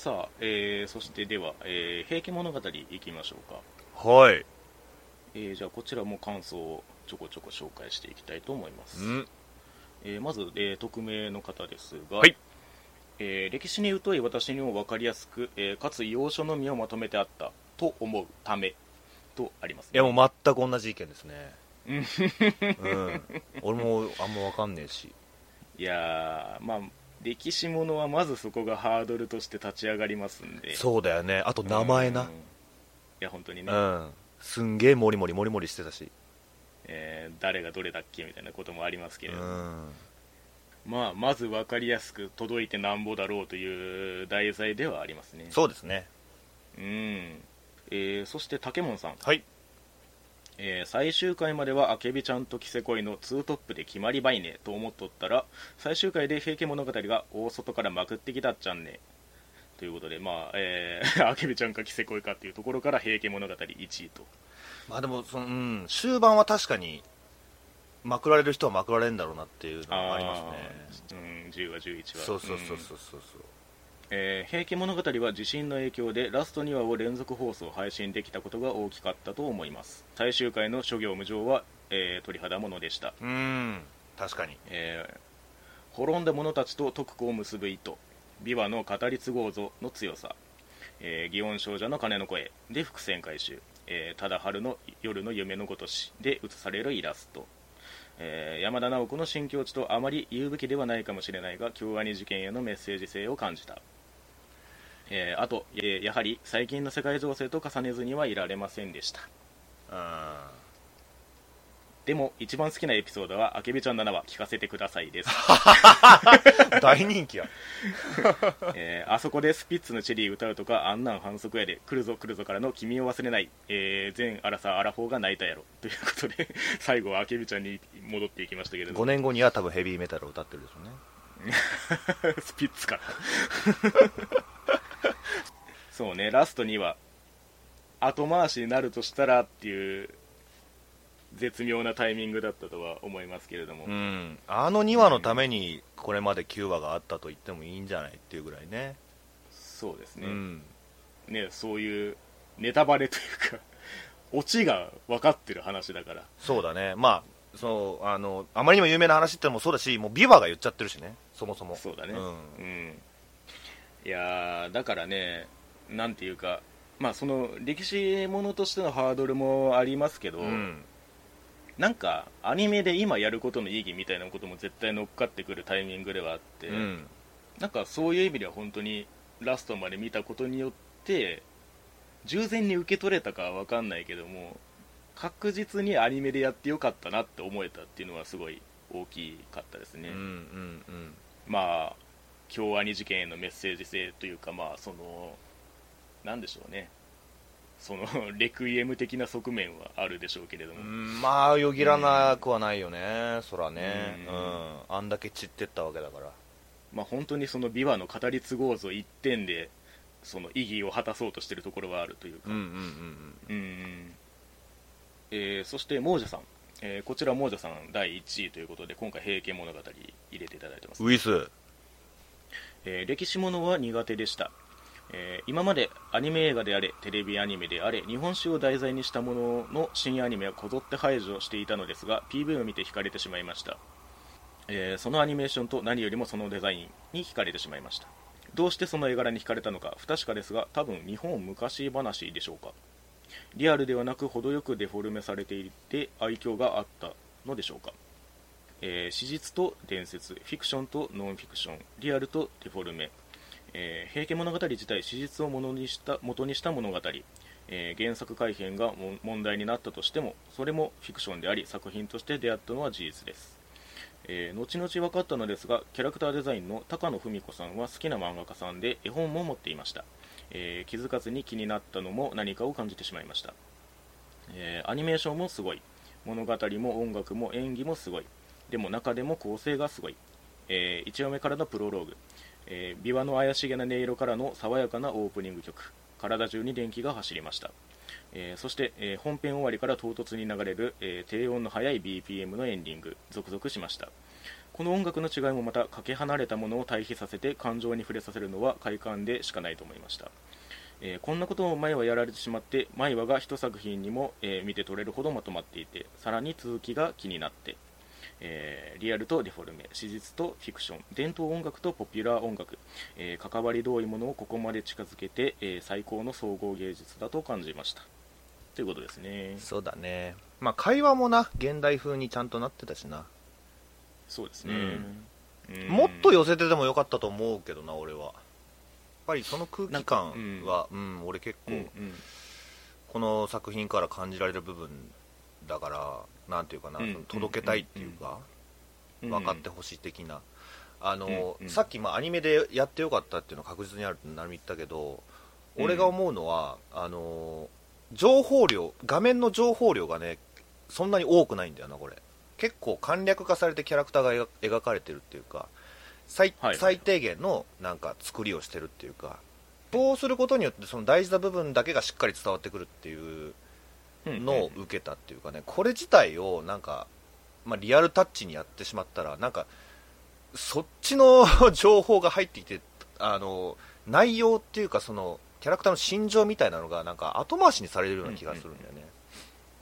さあ、えー、そしてでは、えー、平家物語いきましょうか。はい。えー、じゃあこちらも感想をちょこちょこ紹介していきたいと思います、ん。えーまず、えー匿名の方ですが、はい。えー歴史に疎い私にも分かりやすく、えーかつ要所のみをまとめてあったと思うためとあります、ね、いやもう全く同じ意見ですね。うん。うん。俺もあんま分かんねえし。いやーまあ歴史ものはまずそこがハードルとして立ち上がりますんで。そうだよね。あと名前うん。いなや本当にね、うん。すんげえモリモリモリモリしてたし。えー誰がどれだっけみたいなこともありますけうれども、ん。まあ、まず分かりやすく届いてなんぼだろうという題材ではありますね。そうですね。うん、えーそして竹門さん、はいえー最終回まではあけびちゃんとキセ恋のツートップで決まりばいねと思っとったら最終回で平家物語が大外からまくってきたっちゃんね。ということでまあ、えー、あけびちゃんかキセ恋かっていうところから平家物語1位と。まあでもその、うん、終盤は確かにまくられる人はまくられるんだろうなっていうのはありますね。うん、10話11話そうそうそううんそうそう。そうえー平家物語は地震の影響でラスト2話を連続放送配信できたことが大きかったと思います。最終回の諸行無常は、えー鳥肌ものでした、うん。確かに。えー滅んだ者たちと徳子を結ぶ糸琵琶の語り継ごうぞの強さ、えー祇園少女の鐘の声で伏線回収、えー、ただ春の夜の夢のごとしで映されるイラスト、えー山田直子の新境地とあまり言うべきではないかもしれないが京アニ事件へのメッセージ性を感じた、えーあと、えーやはり最近の世界情勢と重ねずにはいられませんでした。うんでも一番好きなエピソードは明日ちゃん7話聞かせてくださいです。大人気や。えーあそこでスピッツのチェリー歌うとかあんなん反則やで来るぞ来るぞからの君を忘れない、えー、全アラサーアラフォーが泣いたやろということで 最後は明日ちゃんに戻っていきましたけれど5年後には多分ヘビーメタルを歌ってるでしょうね。スピッツからそうねラストには後回しになるとしたらっていう絶妙なタイミングだったとは思いますけれども、うん。あの2話のためにこれまで9話があったと言ってもいいんじゃないっていうぐらいね。そうですね,、うん。ねそういうネタバレというか オチが分かってる話だから。そうだね。まあそうあのあまりにも有名な話ってのもそうだしもうビバが言っちゃってるしね。そもそも。そうだね。うん。うんいやーだからねなんていうかまあその歴史ものとしてのハードルもありますけど、うん。なんかアニメで今やることの意義みたいなことも絶対乗っかってくるタイミングではあって、うん。なんかそういう意味では本当にラストまで見たことによって従前に受け取れたかは分かんないけども確実にアニメでやってよかったなって思えたっていうのはすごい大きかったですね、うんうんうん。まあ京アニ事件へのメッセージ性というかまあそのなんでしょうね。その レクイエム的な側面はあるでしょうけれども、うん。まあよぎらなくはないよね、そらね、ううん。んあんだけ散ってったわけだから。まあ本当にその琵琶の語り継ごうぞ一点でその意義を果たそうとしているところはあるというか、うんうんうんうん。えーそして亡者さん、えーこちら亡者さん第1位ということで今回「平家物語」入れていただいてます。ウ、ィスえー歴史ものは苦手でした、えー今までアニメ映画であれテレビアニメであれ日本史を題材にしたものの新アニメはこぞって排除していたのですが PV を見て惹かれてしまいました、えーそのアニメーションと何よりもそのデザインに惹かれてしまいました。どうしてその絵柄に惹かれたのか不確かですが多分日本昔話でしょうか。リアルではなく程よくデフォルメされていて愛嬌があったのでしょうか、えー史実と伝説フィクションとノンフィクションリアルとデフォルメ、えー平家物語自体史実を元にした元にした物語、えー原作改編が問題になったとしてもそれもフィクションであり作品として出会ったのは事実です。えー後々分かったのですがキャラクターデザインの高野文子さんは好きな漫画家さんで絵本も持っていました、え気づかずに気になったのも何かを感じてしまいました、えアニメーションもすごい。物語も音楽も演技もすごい。でも中でも構成がすごい、え1話目からのプロローグ、えー、琵琶の怪しげな音色からの爽やかなオープニング曲。体中に電気が走りました。えーそして、えー本編終わりから唐突に流れる、えー低音の速い BPM のエンディング。続々しました。この音楽の違いもまたかけ離れたものを対比させて感情に触れさせるのは快感でしかないと思いました、えーこんなことを前はやられてしまって前はが一作品にも、え見て取れるほどまとまっていてさらに続きが気になって、えーリアルとデフォルメ史実とフィクション伝統音楽とポピュラー音楽、えー関わり遠いものをここまで近づけて、えー最高の総合芸術だと感じました。ということですね。そうだね。まあ会話もな現代風にちゃんとなってたしな、そうですね、うん。もっと寄せてでもよかったと思うけどな俺は。やっぱりその空気感はうん、俺結構、うんうん。この作品から感じられる部分だからなんていうかな、うん届けたいっていうか、うん分かってほしい的な、あのうんうん。さっきまあアニメでやってよかったっていうのは確実にあるってなるみ言ったけど、うん。俺が思うのはあの情報量画面の情報量がねそんなに多くないんだよなこれ。結構簡略化されてキャラクターが描描かれてるっていうか最,、はい最低限のなんか作りをしてるっていうかそうすることによってその大事な部分だけがしっかり伝わってくるっていううんのを受けたっていうかねこれ自体をなんか、まあ、リアルタッチにやってしまったらなんかそっちの 情報が入ってきてあの内容っていうかそのキャラクターの心情みたいなのがなんか後回しにされるような気がするんだよね。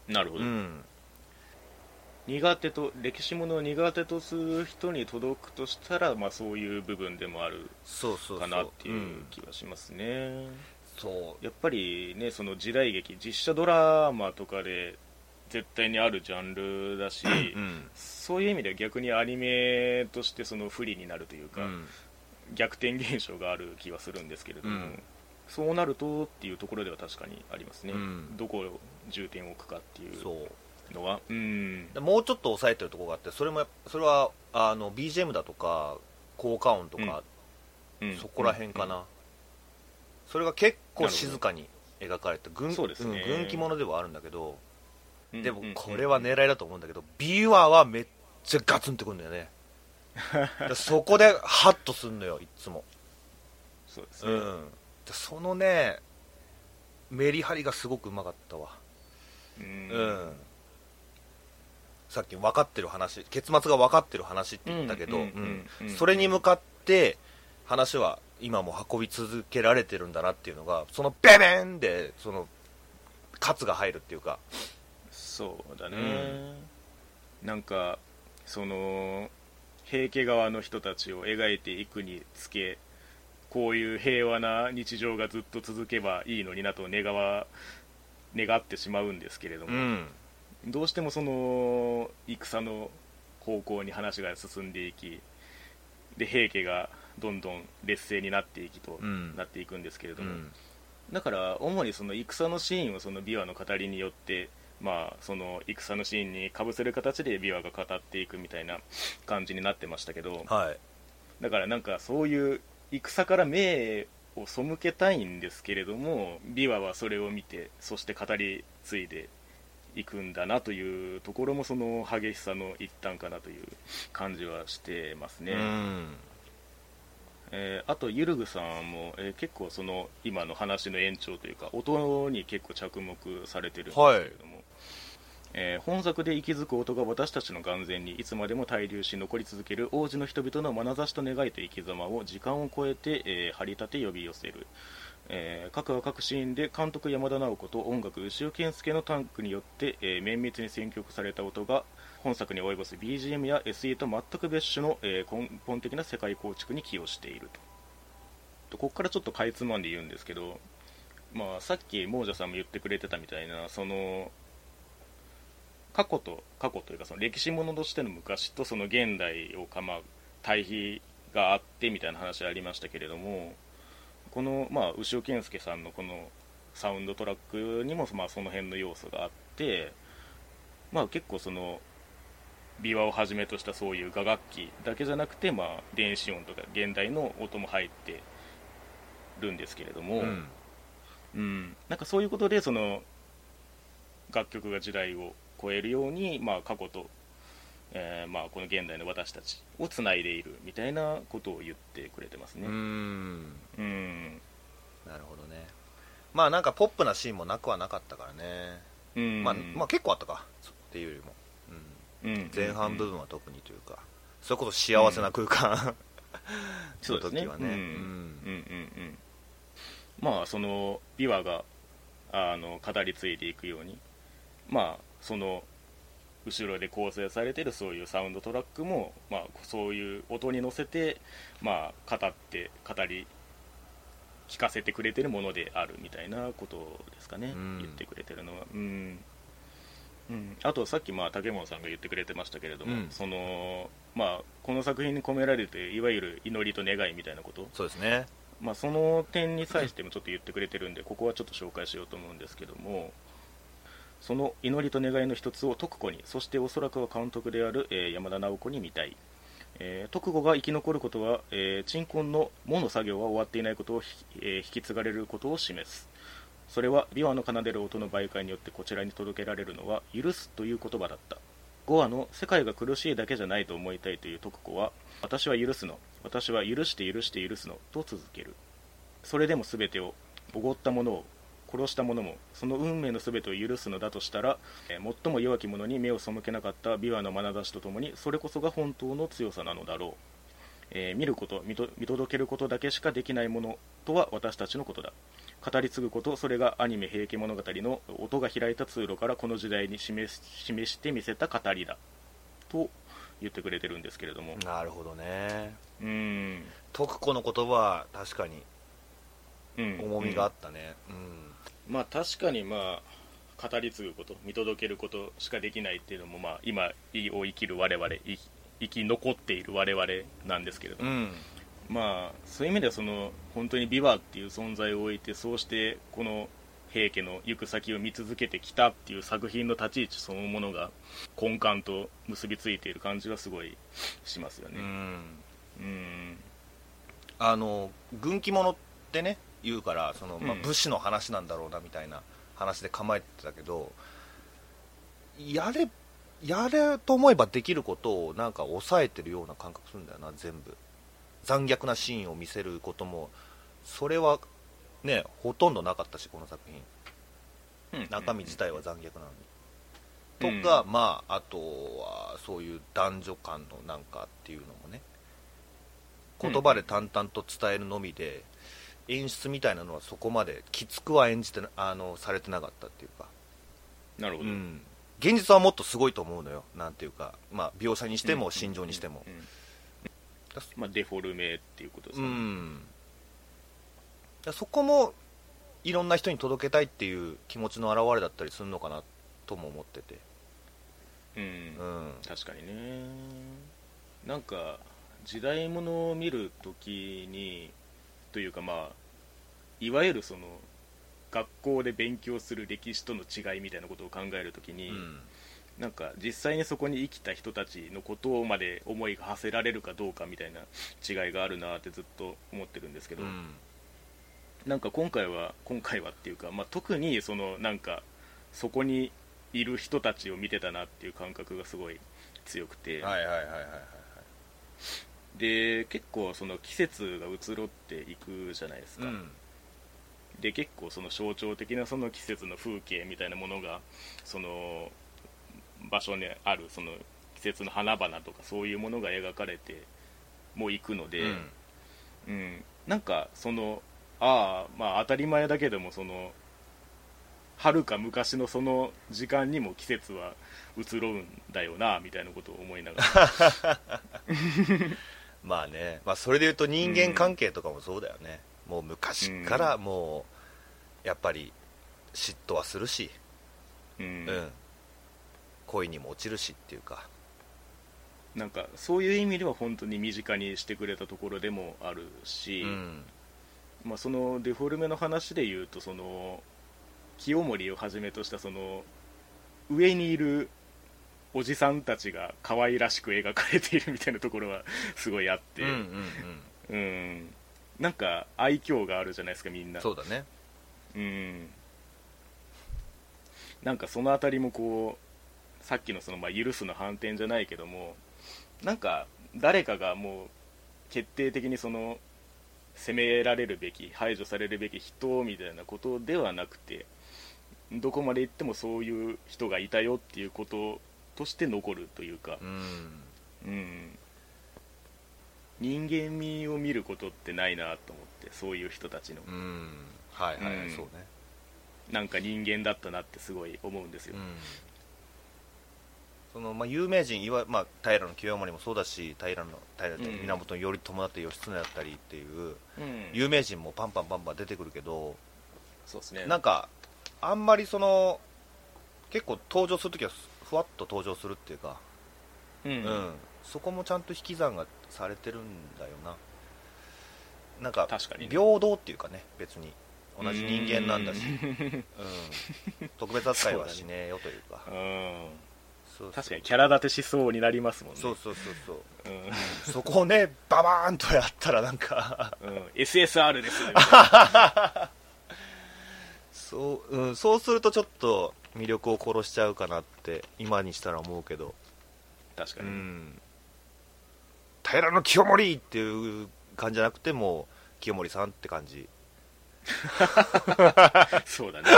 なるほど、うん。苦手と歴史ものを苦手とする人に届くとしたら、まあ、そういう部分でもあるそうそうそう。かなっていううん気がしますね、そうやっぱりねその時代劇実写ドラマとかで絶対にあるジャンルだし、うんそういう意味では逆にアニメとしてその不利になるというか、うん。逆転現象がある気はするんですけれども、うん。そうなるとっていうところでは確かにありますね、うん。どこを重点を置くかっていうそうのは。う。ん。でもうちょっと抑えてるところがあってそれもそれはあの BGM だとか効果音とか、うん。そこら辺かな、それが結構静かに描かれて軍,、そうですね。ん軍記物ではあるんだけど、うんでもうんこれは狙いだと思うんだけど、ビワはめっちゃガツンってくるんだよね。で そこでハッとすんのよいっつも、そうですね、うん、でそのねメリハリがすごくうまかったわ。うん。うん。さっき分かってる話結末が分かってる話って言ったけど、それに向かって話は今も運び続けられてるんだなっていうのがそのベベンでその喝が入るっていうか。そうだね、なんかその平家側の人たちを描いていくにつけこういう平和な日常がずっと続けばいいのになと願わ願ってしまうんですけれども、うん。どうしてもその戦の方向に話が進んでいきで平家がどんどん劣勢になっていきとうん。なっていくんですけれども、うん。だから主にその戦のシーンをその琵琶の語りによってまあその戦のシーンにかぶせる形で琵琶が語っていくみたいな感じになってましたけどはい。だからなんかそういう戦から目を背けたいんですけれども琵琶はそれを見てそして語り継いでいくんだなというところもその激しさの一端かなという感じはしてますね。うんえーあと、ゆるぐさんも、えー結構その今の話の延長というか音に結構着目されてるんですけれども、えー本作で息づく音が私たちの眼前にいつまでも滞留し残り続ける王子の人々の眼差しと願いと生き様を時間を超えて、えー張り立て呼び寄せる、えー各話各シーンで監督山田直子と音楽牛尾健介のタンクによって、えー綿密に選曲された音が本作に及ぼす BGM や SE と全く別種の、えー根本的な世界構築に寄与していると。ここからちょっとかいつまんで言うんですけど、まあ、さっき亡者さんも言ってくれてたみたいなその過去と過去というかその歴史ものとしての昔とその現代をかまう対比があってみたいな話ありましたけれどもこの、まあ、牛尾健介さんのこのサウンドトラックにも、まあ、その辺の要素があって、まあ、結構その琵琶をはじめとしたそういう雅楽器だけじゃなくて、まあ、電子音とか現代の音も入ってるんですけれども、うん。うん、なんかそういうことでその楽曲が時代を超えるように、まあ、過去と、えーまあ、この現代の私たちをつないでいるみたいなことを言ってくれてますね。うん。うん。なるほどね。まあなんかポップなシーンもなくはなかったからね、うん。まあ、まあ結構あったか。っていうよりも、前半部分は特にというか、それこそ幸せな空間、そうですね。の時はね。うんうんうん。まあその琵琶があの語り継いでいくようにまあその後ろで構成されてるそういうサウンドトラックも、まあ、そういう音に乗せて、まあ、語って語り聞かせてくれてるものであるみたいなことですかね、うん。言ってくれてるのは。うん、うん、あとさっきまあ竹本さんが言ってくれてましたけれども、うん。そのまあ、この作品に込められていわゆる祈りと願いみたいなこと。そうですね。まあ、その点に際してもちょっと言ってくれてるんでここはちょっと紹介しようと思うんですけどもその祈りと願いの一つを徳子にそしておそらくは監督である、えー山田直子に見たい、えー徳子が生き残ることは、えー鎮魂の門の作業は終わっていないことをひ、えー引き継がれることを示すそれは琵琶の奏でる音の媒介によってこちらに届けられるのは許すという言葉だった。5話の世界が苦しいだけじゃないと思いたいという徳子は私は許すの私は許して許して許すのと続ける。それでも全てをおごった者を殺した者もその運命の全てを許すのだとしたら、え最も弱き者に目を背けなかった琵琶の眼差しとともにそれこそが本当の強さなのだろう、えー見ること見と見届けることだけしかできないものとは私たちのことだ。語り継ぐことそれがアニメ「平家物語」の音が開いた通路からこの時代に示し示してみせた語りだ。と言ってくれてるんですけれども。なるほどね。うーん。徳子の言葉は確かにうん。重みがあったね。うん、まあ確かにまあ語り継ぐこと見届けることしかできないっていうのもまあ今を生きる我々生き残っている我々なんですけれども、うん。まあそういう意味ではその本当に琵琶っていう存在を置いてそうしてこの平家の行く先を見続けてきたっていう作品の立ち位置そのものが根幹と結びついている感じはすごいしますよね。うん。うんあの軍記物ってね言うからその、まあうん。武士の話なんだろうなみたいな話で構えてたけどやれやれと思えばできることをなんか抑えてるような感覚するんだよな全部。残虐なシーンを見せることも。それはねほとんどなかったしこの作品。うん。中身自体は残虐なのに、とか、まああとはそういう男女間のなんかっていうのもね。言葉で淡々と伝えるのみで、演出みたいなのはそこまできつくは演じてなあのされてなかったっていうか、なるほど、うん、現実はもっとすごいと思うのよ。なんていうか、まあ、描写にしても心情にしても。うん。うんまあ、デフォルメっていうことですね、ん。だそこもいろんな人に届けたいっていう気持ちの表れだったりするのかなとも思ってて。うん。うん。確かにね。なんか時代物を見るときにというかまあいわゆるその学校で勉強する歴史との違いみたいなことを考えるときに、うん。なんか実際にそこに生きた人たちのことまで思いが馳せられるかどうかみたいな違いがあるなってずっと思ってるんですけど、うん。なんか今回は今回はっていうか、まあ、特にそのなんかそこにいる人たちを見てたなっていう感覚がすごい強くて、はいはいはいはいはい。で結構その季節が移ろっていくじゃないですか、うんで結構その象徴的なその季節の風景みたいなものがその場所にあるその季節の花々とかそういうものが描かれてもいくので、うん。うん、なんかそのああまあ当たり前だけどもその遥か昔のその時間にも季節は移ろうんだよなみたいなことを思いながら。まあね、まあ、それで言うと人間関係とかもそうだよね、もう昔からもうやっぱり嫉妬はするし、うん。うん。恋にも落ちるしっていうか。なんかそういう意味では本当に身近にしてくれたところでもあるし、うん。まあ、そのデフォルメの話で言うとその清盛をはじめとしたその上にいるおじさんたちが可愛らしく描かれているみたいなところはすごいあって、うんうんうん。うんなんか愛嬌があるじゃないですかみんな。そうだね。うん。なんかそのあたりもこうさっきのそのまあ許すの反転じゃないけどもなんか誰かがもう決定的にその責められるべき排除されるべき人みたいなことではなくてどこまで行ってもそういう人がいたよっていうこととして残るというか。う、ん。うん、人間味を見ることってないなと思ってそういう人たちの。うん。はいはい、うん。そうね。なんか人間だったなってすごい思うんですよ、うん。そのまあ、有名人いわ、まあ、平清盛もそうだし平の平うん。源頼朝だったり義経だったりっていううん。有名人もパンパンパンパン出てくるけど、そうですね。なんかあんまりその結構登場するときはふわっと登場するっていうか、うん、うんそこもちゃんと引き算がされてるんだよな。なんか確かにね。平等っていうかね別に。同じ人間なんだし、うん、特別扱いはしねえよというか。うんそう確かにキャラ立てしそうになりますもんね。そうそうそうそう。うん。そこをねババーンとやったらなんか。うん、SSR ですみたいなそう,、うん、そうするとちょっと魅力を殺しちゃうかなって今にしたら思うけど。う確かに、ん平の清盛っていう感じじゃなくてもう清盛さんって感じ。そうだね。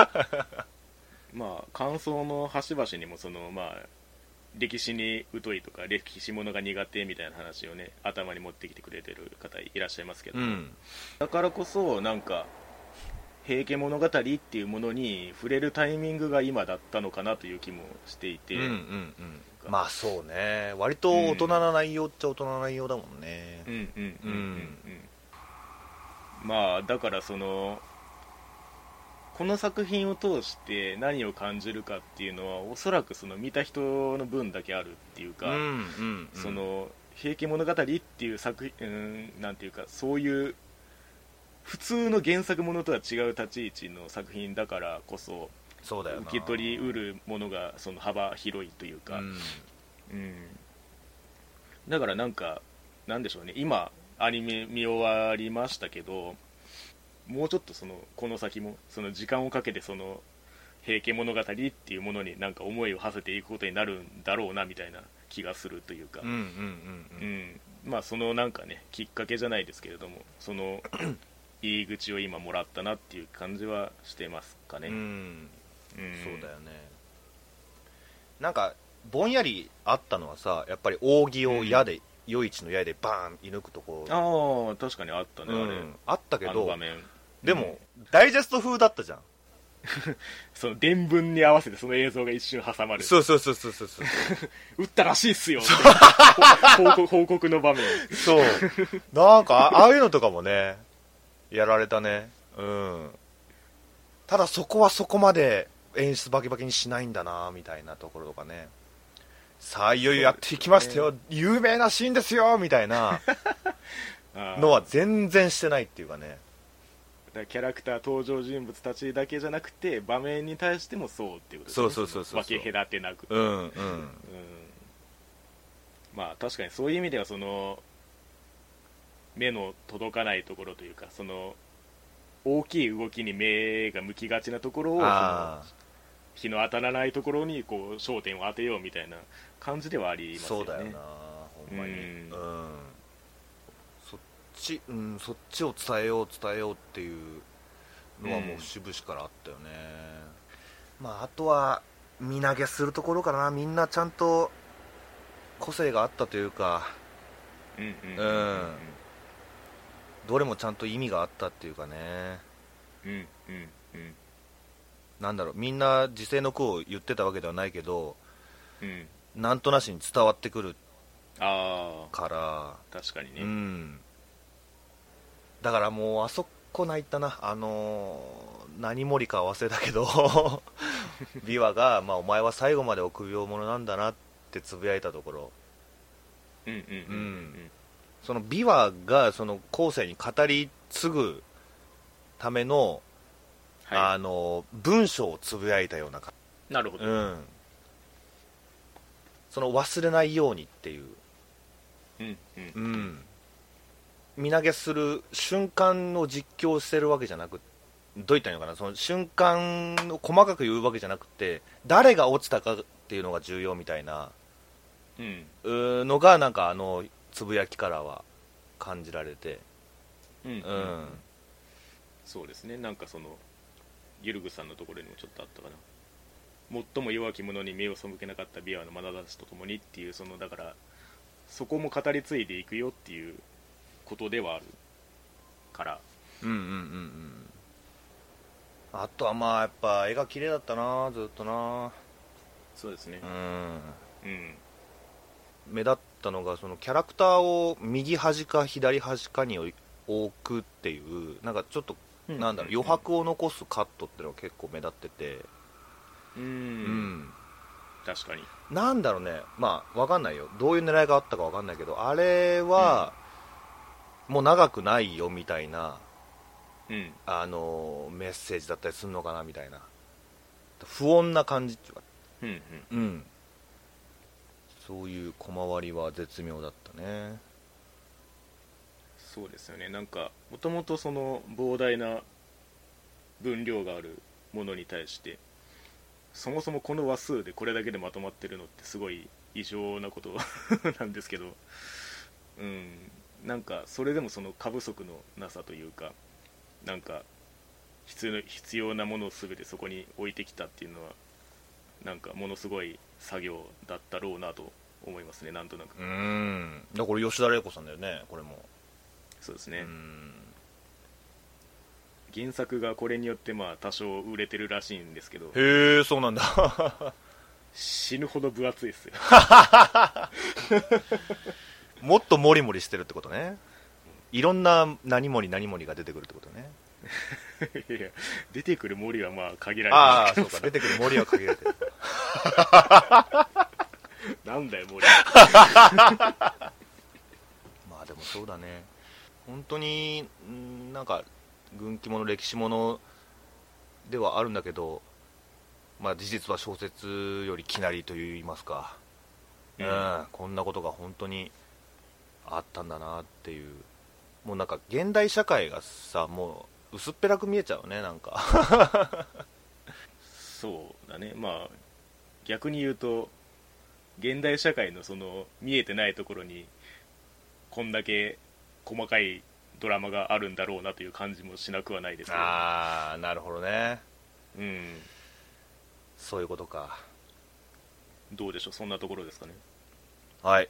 まあ感想の端々にもそのまあ歴史に疎いとか歴史ものが苦手みたいな話をね頭に持ってきてくれてる方いらっしゃいますけど、うん。だからこそなんか「平家物語」っていうものに触れるタイミングが今だったのかなという気もしていて、うんうんうんまあそうね。割と大人な内容っちゃ大人な内容だもんね。うんうんうんうんううんん。まあだからそのこの作品を通して何を感じるかっていうのはおそらくその見た人の分だけあるっていうか、うんうんうん。その「平家物語」っていう作品うんなんていうかそういう普通の原作ものとは違う立ち位置の作品だからこそそうだよな。受け取りうるものがその幅広いというか、うん。うん、だからなんかなんでしょうね。今アニメ見終わりましたけどもうちょっとそのこの先もその時間をかけてその平家物語っていうものになんか思いを馳せていくことになるんだろうなみたいな気がするというか、まあそのなんかねきっかけじゃないですけれどもその 入り口を今もらったなっていう感じはしてますかね、うんうんそうだよね。なんかぼんやりあったのはさやっぱり扇を矢で、夜市の矢でバーン射抜くとこああ確かにあったね、あれうん。あったけどでも、ダイジェスト風だったじゃん。その伝聞に合わせてその映像が一瞬挟まる。そうそうそうそうそうそう。撃ったらしいっすよ報告報告の場面。そう。なんかあああいうのとかもねやられたね。うん。ただそこはそこまで演出バキバキにしないんだなみたいなところとかね。さあいよいよやっていきましたよ、有名なシーンですよみたいな。のは全然してないっていうかね。キャラクター登場人物たちだけじゃなくて場面に対してもそうっていうことですそうそうそうそう分け隔てなく、うんうん。うん。まあ確かにそういう意味ではその目の届かないところというかその大きい動きに目が向きがちなところを日の当たらないところにこう焦点を当てようみたいな感じではありあますよね。そうだよなほんまに。ううん。んそっちうんそっちを伝えよう伝えようっていうのはもう節々からあったよね、まああとは身投げするところかな。みんなちゃんと個性があったというか。うんうん。うんどれもちゃんと意味があったっていうかね。うんうんうん。なんだろうみんな時世の句を言ってたわけではないけどうん。なんとなしに伝わってくるあから。あ確かにね、うん。だからもうあそこ泣いたな。あのー何森か忘れたけど 琵琶が、まあ、お前は最後まで臆病者なんだなってつぶやいたところ。うんうんうん。うんその琵琶がその後世に語り継ぐための、はあの文章をつぶやいたようななるほど、じ、うん、その忘れないようにっていう。うんうん。うん、身投げする瞬間を実況してるわけじゃなくどういったらいいのかな。その瞬間を細かく言うわけじゃなくて誰が落ちたかっていうのが重要みたいな。うん。のがなんかあのつぶやきからは感じられて。うんうん。うん。そうですね。なんかそのゆるぐさんのところにもちょっとあったかな。最も弱き者に目を背けなかった琵琶の眼差しとともにっていうそのだからそこも語り継いでいくよっていうことではあるから。うんうんうんうんあとはまあやっぱ絵が綺麗だったなずっとな。そうですね。うん。うん。目立ったのがそのキャラクターを右端か左端かに置くっていうなんかちょっとなんだろう余白を残すカットっていうのが結構目立ってて。うん、うん。確かに。なんだろうね。まあわかんないよ。どういう狙いがあったかわかんないけどあれは、もう長くないよみたいなうん。あのメッセージだったりするのかなみたいな。不穏な感じっていうか。うんうん。うんそういう小回りは絶妙だったね。そうですよね。なんかもともとその膨大な分量があるものに対してそもそもこの話数でこれだけでまとまってるのってすごい異常なこと なんですけどうん。なんかそれでもその過不足のなさというかなんか必要必要なものを全てそこに置いてきたっていうのはなんかものすごい作業だったろうなと思いますねなんとなく。うん。だからこれ吉田玲子さんだよねこれも。そうですね、うん。原作がこれによってまあ多少売れてるらしいんですけど。へえそうなんだ。死ぬほど分厚いですよ。もっとモリモリしてるってことね。いろんな何々何々が出てくるってことね。いや出てくる森はまあ限られてる。ああそうか。出てくる森は限られてる なんだよ森。まあでもそうだね。本当にんなんか軍記物歴史物ではあるんだけどまあ事実は小説よりきなりといいますか、ううんん。こんなことが本当にあったんだなっていう。もうなんか現代社会がさもう薄っぺらく見えちゃうねなんか。そうだね。まあ逆に言うと現代社会のその見えてないところにこんだけ細かいドラマがあるんだろうなという感じもしなくはないですけど、ああなるほどね。うん、そういうことか。どうでしょう？そんなところですかね？はい